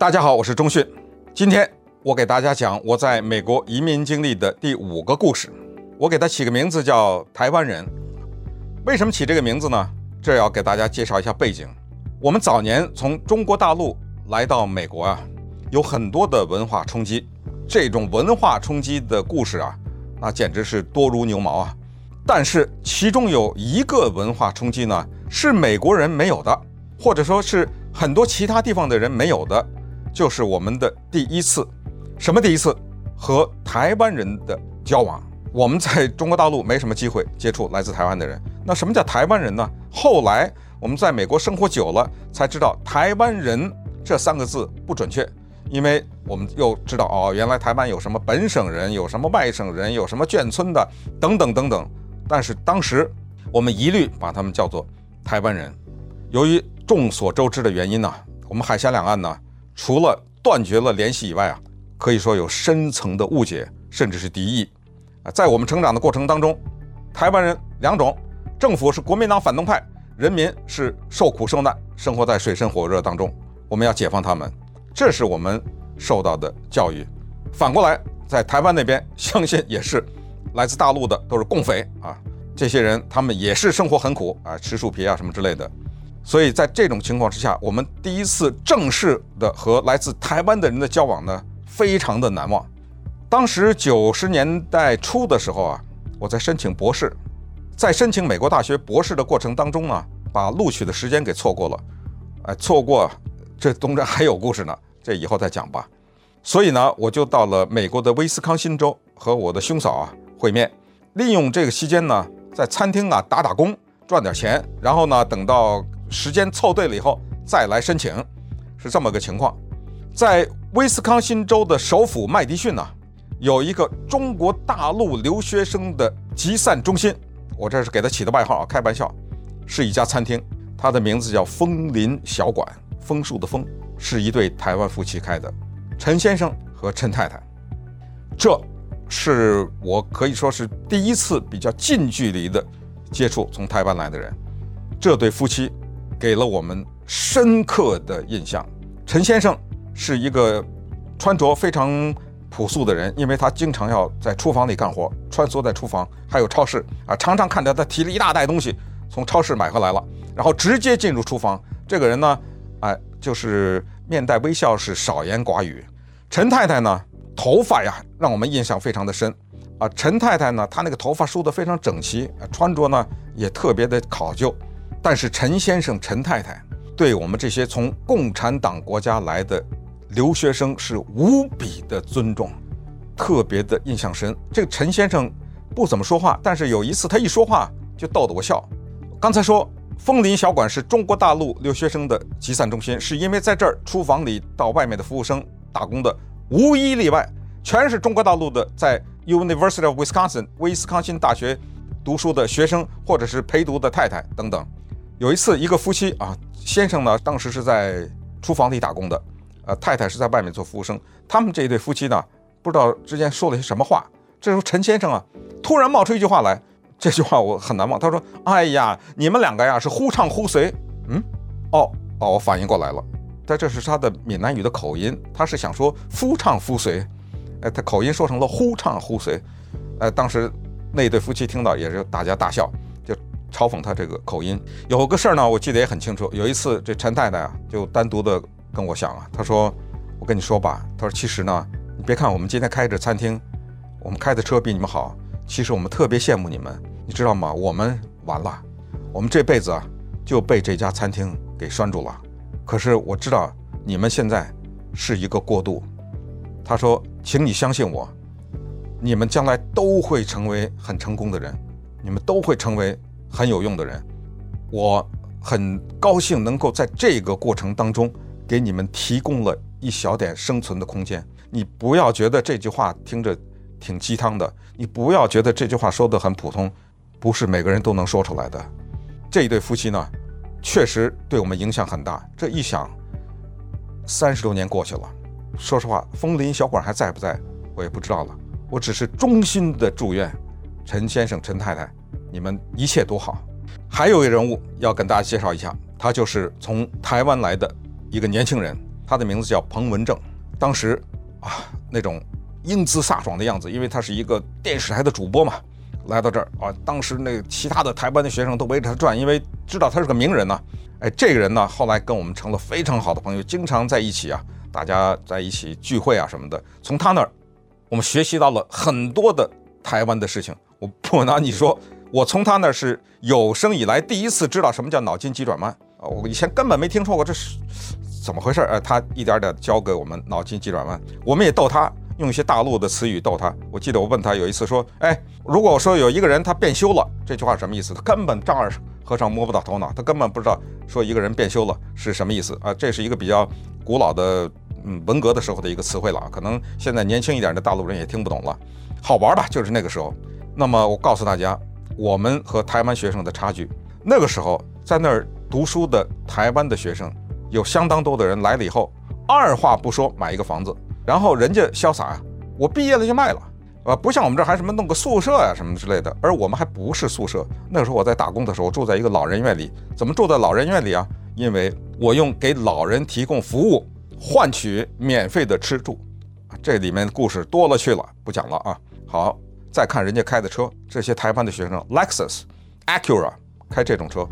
大家好，我是钟迅。今天我给大家讲我在美国移民经历的第五个故事。我给它起个名字叫“台湾人”。为什么起这个名字呢？这要给大家介绍一下背景。我们早年从中国大陆来到美国啊，有很多的文化冲击。这种文化冲击的故事啊，那简直是多如牛毛啊。但是其中有一个文化冲击呢，是美国人没有的，或者说是很多其他地方的人没有的。就是我们的第一次，什么第一次？和台湾人的交往。我们在中国大陆没什么机会接触来自台湾的人。那什么叫台湾人呢？后来我们在美国生活久了，才知道“台湾人”这三个字不准确，因为我们又知道哦，原来台湾有什么本省人，有什么外省人，有什么眷村的，等等等等。但是当时我们一律把他们叫做台湾人。由于众所周知的原因呢，我们海峡两岸呢。除了断绝了联系以外啊，可以说有深层的误解，甚至是敌意啊。在我们成长的过程当中，台湾人两种，政府是国民党反动派，人民是受苦受难，生活在水深火热当中。我们要解放他们，这是我们受到的教育。反过来，在台湾那边，相信也是来自大陆的都是共匪啊，这些人他们也是生活很苦啊，吃树皮啊什么之类的。所以在这种情况之下，我们第一次正式的和来自台湾的人的交往呢，非常的难忘。当时九十年代初的时候啊，我在申请博士，在申请美国大学博士的过程当中呢，把录取的时间给错过了，哎，错过，这中间还有故事呢，这以后再讲吧。所以呢，我就到了美国的威斯康星州和我的兄嫂啊会面，利用这个期间呢，在餐厅啊打打工，赚点钱，然后呢，等到。时间凑对了以后再来申请，是这么个情况。在威斯康星州的首府麦迪逊呢，有一个中国大陆留学生的集散中心。我这是给他起的外号啊，开玩笑，是一家餐厅，它的名字叫枫林小馆。枫树的枫是一对台湾夫妻开的，陈先生和陈太太。这是我可以说是第一次比较近距离的接触从台湾来的人。这对夫妻。给了我们深刻的印象。陈先生是一个穿着非常朴素的人，因为他经常要在厨房里干活，穿梭在厨房，还有超市啊，常常看到他提了一大袋东西从超市买回来了，然后直接进入厨房。这个人呢，哎，就是面带微笑，是少言寡语。陈太太呢，头发呀，让我们印象非常的深啊。陈太太呢，她那个头发梳得非常整齐，穿着呢也特别的考究。但是陈先生、陈太太对我们这些从共产党国家来的留学生是无比的尊重，特别的印象深。这个陈先生不怎么说话，但是有一次他一说话就逗得我笑。刚才说枫林小馆是中国大陆留学生的集散中心，是因为在这儿厨房里到外面的服务生打工的无一例外全是中国大陆的，在 University of Wisconsin 威斯康辛大学读书的学生或者是陪读的太太等等。有一次，一个夫妻啊，先生呢，当时是在厨房里打工的，呃，太太是在外面做服务生。他们这一对夫妻呢，不知道之间说了些什么话。这时候，陈先生啊，突然冒出一句话来，这句话我很难忘。他说：“哎呀，你们两个呀，是忽唱忽随。”嗯，哦哦，我反应过来了，但这是他的闽南语的口音，他是想说夫唱妇随，哎，他口音说成了忽唱忽随，呃，当时那一对夫妻听到也是大家大笑。嘲讽他这个口音。有个事儿呢，我记得也很清楚。有一次，这陈太太啊，就单独的跟我讲啊，她说：“我跟你说吧，她说其实呢，你别看我们今天开着餐厅，我们开的车比你们好，其实我们特别羡慕你们，你知道吗？我们完了，我们这辈子啊就被这家餐厅给拴住了。可是我知道你们现在是一个过渡。”她说：“请你相信我，你们将来都会成为很成功的人，你们都会成为。”很有用的人，我很高兴能够在这个过程当中给你们提供了一小点生存的空间。你不要觉得这句话听着挺鸡汤的，你不要觉得这句话说得很普通，不是每个人都能说出来的。这一对夫妻呢，确实对我们影响很大。这一想，三十多年过去了，说实话，枫林小馆还在不在，我也不知道了。我只是衷心的祝愿陈先生、陈太太。你们一切都好。还有一个人物要跟大家介绍一下，他就是从台湾来的一个年轻人，他的名字叫彭文正。当时啊，那种英姿飒爽的样子，因为他是一个电视台的主播嘛，来到这儿啊，当时那其他的台湾的学生都围着他转，因为知道他是个名人呢。哎，这个人呢，后来跟我们成了非常好的朋友，经常在一起啊，大家在一起聚会啊什么的。从他那儿，我们学习到了很多的台湾的事情。我不拿你说，我从他那是有生以来第一次知道什么叫脑筋急转弯啊，我以前根本没听说过，这是怎么回事？呃，他一点点教给我们脑筋急转弯，我们也逗他，用一些大陆的词语逗他。我记得我问他有一次说，哎，如果我说有一个人他变修了，这句话什么意思？他根本丈二和尚摸不到头脑，他根本不知道说一个人变修了是什么意思啊！这是一个比较古老的，嗯，文革的时候的一个词汇了，可能现在年轻一点的大陆人也听不懂了。好玩吧就是那个时候。那么我告诉大家，我们和台湾学生的差距，那个时候在那儿读书的台湾的学生，有相当多的人来了以后，二话不说买一个房子，然后人家潇洒啊，我毕业了就卖了。啊，不像我们这儿还什么弄个宿舍呀、啊、什么之类的，而我们还不是宿舍。那个时候我在打工的时候，住在一个老人院里。怎么住在老人院里啊？因为我用给老人提供服务换取免费的吃住。这里面故事多了去了，不讲了啊。好，再看人家开的车，这些台湾的学生，Lexus、Acura 开这种车，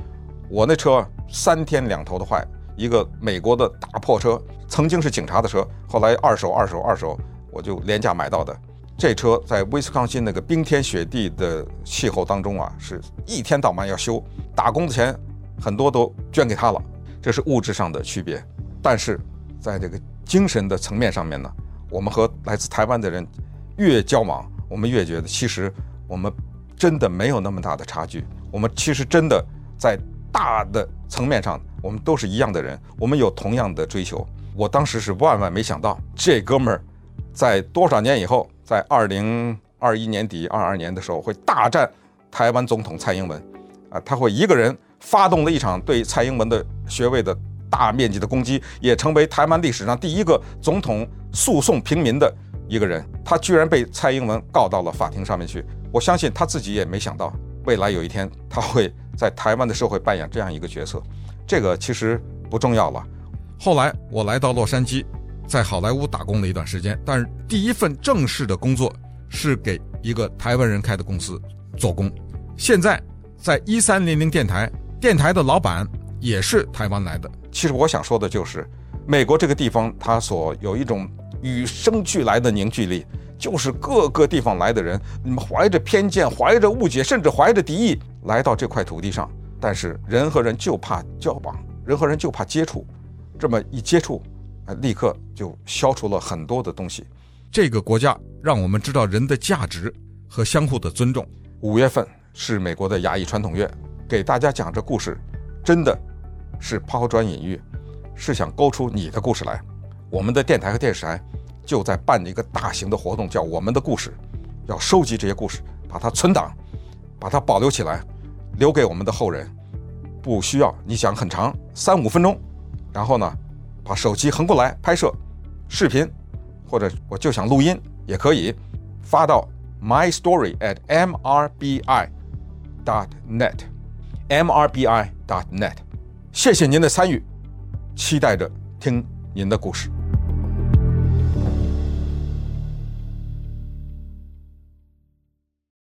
我那车三天两头的坏，一个美国的大破车，曾经是警察的车，后来二手、二手、二手，我就廉价买到的。这车在威斯康星那个冰天雪地的气候当中啊，是一天到晚要修，打工的钱很多都捐给他了，这是物质上的区别。但是在这个精神的层面上面呢，我们和来自台湾的人越交往，我们越觉得其实我们真的没有那么大的差距。我们其实真的在大的层面上，我们都是一样的人，我们有同样的追求。我当时是万万没想到，这哥们儿在多少年以后。在二零二一年底、二二年的时候，会大战台湾总统蔡英文，啊，他会一个人发动了一场对蔡英文的学位的大面积的攻击，也成为台湾历史上第一个总统诉讼平民的一个人。他居然被蔡英文告到了法庭上面去。我相信他自己也没想到，未来有一天他会在台湾的社会扮演这样一个角色。这个其实不重要了。后来我来到洛杉矶。在好莱坞打工了一段时间，但是第一份正式的工作是给一个台湾人开的公司做工。现在在一三零零电台，电台的老板也是台湾来的。其实我想说的就是，美国这个地方它所有一种与生俱来的凝聚力，就是各个地方来的人，你们怀着偏见、怀着误解，甚至怀着敌意来到这块土地上，但是人和人就怕交往，人和人就怕接触，这么一接触。立刻就消除了很多的东西。这个国家让我们知道人的价值和相互的尊重。五月份是美国的亚裔传统月，给大家讲这故事，真的是抛砖引玉，是想勾出你的故事来。我们的电台和电视台就在办一个大型的活动，叫“我们的故事”，要收集这些故事，把它存档，把它保留起来，留给我们的后人。不需要你讲很长，三五分钟，然后呢，把手机横过来拍摄视频，或者我就想录音也可以，发到 my story at mrbi dot net，mrbi dot net。谢谢您的参与，期待着听您的故事。